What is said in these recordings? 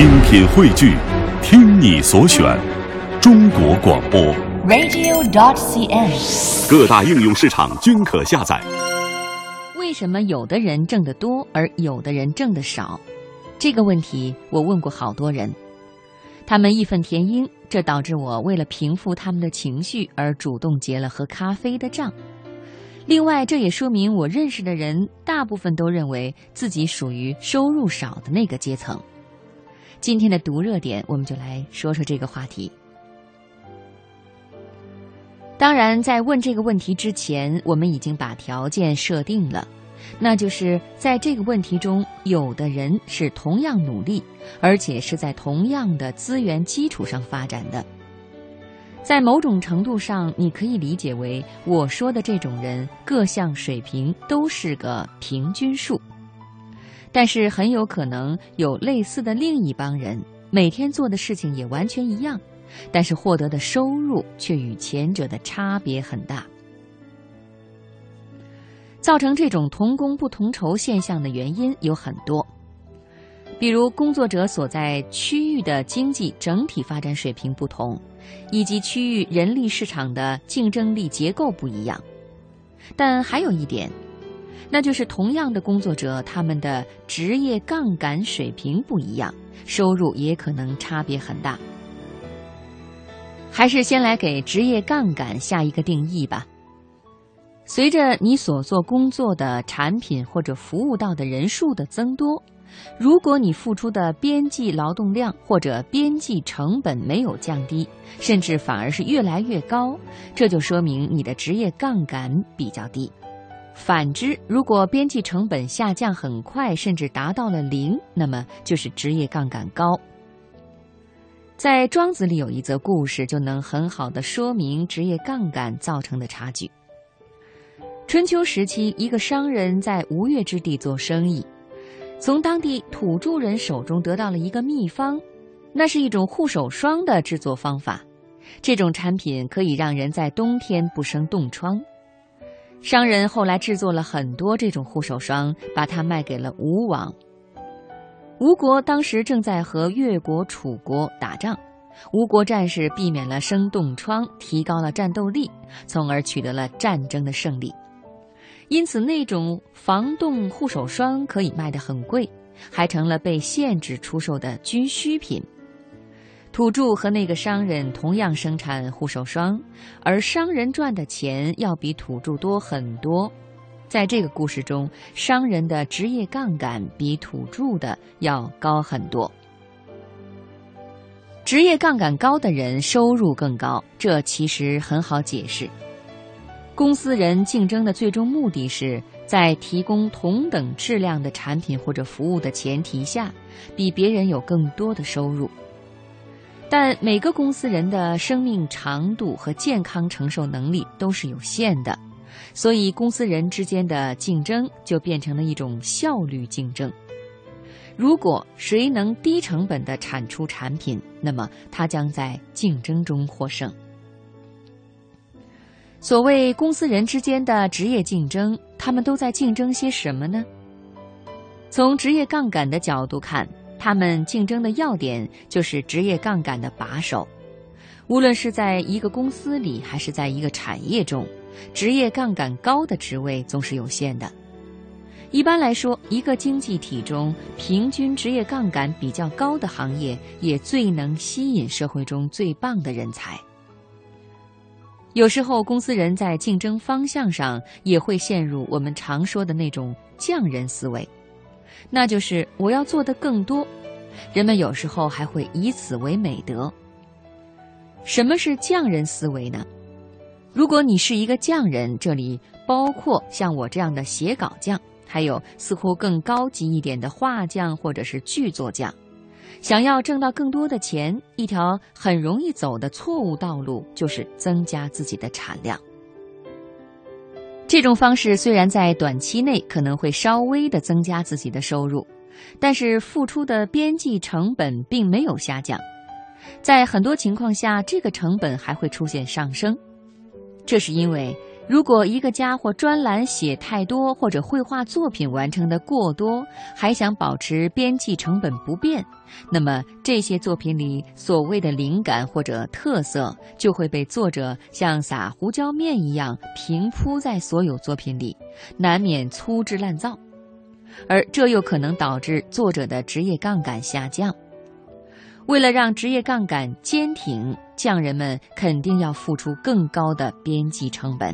精品汇聚，听你所选，中国广播。radio.dot.cn，。各大应用市场均可下载。为什么有的人挣得多，而有的人挣得少？这个问题我问过好多人，他们义愤填膺，这导致我为了平复他们的情绪而主动结了喝咖啡的账。另外，这也说明我认识的人大部分都认为自己属于收入少的那个阶层。今天的读热点，我们就来说说这个话题。当然，在问这个问题之前，我们已经把条件设定了，那就是在这个问题中，有的人是同样努力，而且是在同样的资源基础上发展的。在某种程度上，你可以理解为我说的这种人各项水平都是个平均数。但是很有可能有类似的另一帮人，每天做的事情也完全一样，但是获得的收入却与前者的差别很大。造成这种同工不同酬现象的原因有很多，比如工作者所在区域的经济整体发展水平不同，以及区域人力市场的竞争力结构不一样。但还有一点。那就是同样的工作者，他们的职业杠杆水平不一样，收入也可能差别很大。还是先来给职业杠杆下一个定义吧。随着你所做工作的产品或者服务到的人数的增多，如果你付出的边际劳动量或者边际成本没有降低，甚至反而是越来越高，这就说明你的职业杠杆比较低。反之，如果边际成本下降很快，甚至达到了零，那么就是职业杠杆高。在《庄子》里有一则故事，就能很好的说明职业杠杆造成的差距。春秋时期，一个商人在吴越之地做生意，从当地土著人手中得到了一个秘方，那是一种护手霜的制作方法。这种产品可以让人在冬天不生冻疮。商人后来制作了很多这种护手霜，把它卖给了吴王。吴国当时正在和越国、楚国打仗，吴国战士避免了生冻疮，提高了战斗力，从而取得了战争的胜利。因此，那种防冻护手霜可以卖得很贵，还成了被限制出售的军需品。土著和那个商人同样生产护手霜，而商人赚的钱要比土著多很多。在这个故事中，商人的职业杠杆比土著的要高很多。职业杠杆高的人收入更高，这其实很好解释。公司人竞争的最终目的是在提供同等质量的产品或者服务的前提下，比别人有更多的收入。但每个公司人的生命长度和健康承受能力都是有限的，所以公司人之间的竞争就变成了一种效率竞争。如果谁能低成本的产出产品，那么他将在竞争中获胜。所谓公司人之间的职业竞争，他们都在竞争些什么呢？从职业杠杆的角度看。他们竞争的要点就是职业杠杆的把手，无论是在一个公司里还是在一个产业中，职业杠杆高的职位总是有限的。一般来说，一个经济体中平均职业杠杆比较高的行业，也最能吸引社会中最棒的人才。有时候，公司人在竞争方向上也会陷入我们常说的那种匠人思维。那就是我要做的更多，人们有时候还会以此为美德。什么是匠人思维呢？如果你是一个匠人，这里包括像我这样的写稿匠，还有似乎更高级一点的画匠或者是剧作匠。想要挣到更多的钱，一条很容易走的错误道路就是增加自己的产量。这种方式虽然在短期内可能会稍微的增加自己的收入，但是付出的边际成本并没有下降，在很多情况下，这个成本还会出现上升。这是因为如果一个家伙专栏写太多，或者绘画作品完成的过多，还想保持编辑成本不变，那么这些作品里所谓的灵感或者特色，就会被作者像撒胡椒面一样平铺在所有作品里，难免粗制滥造，而这又可能导致作者的职业杠杆下降。为了让职业杠杆坚挺，匠人们肯定要付出更高的编辑成本。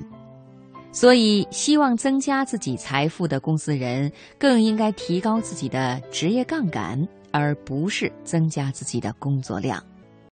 所以，希望增加自己财富的公司人更应该提高自己的职业杠杆，而不是增加自己的工作量。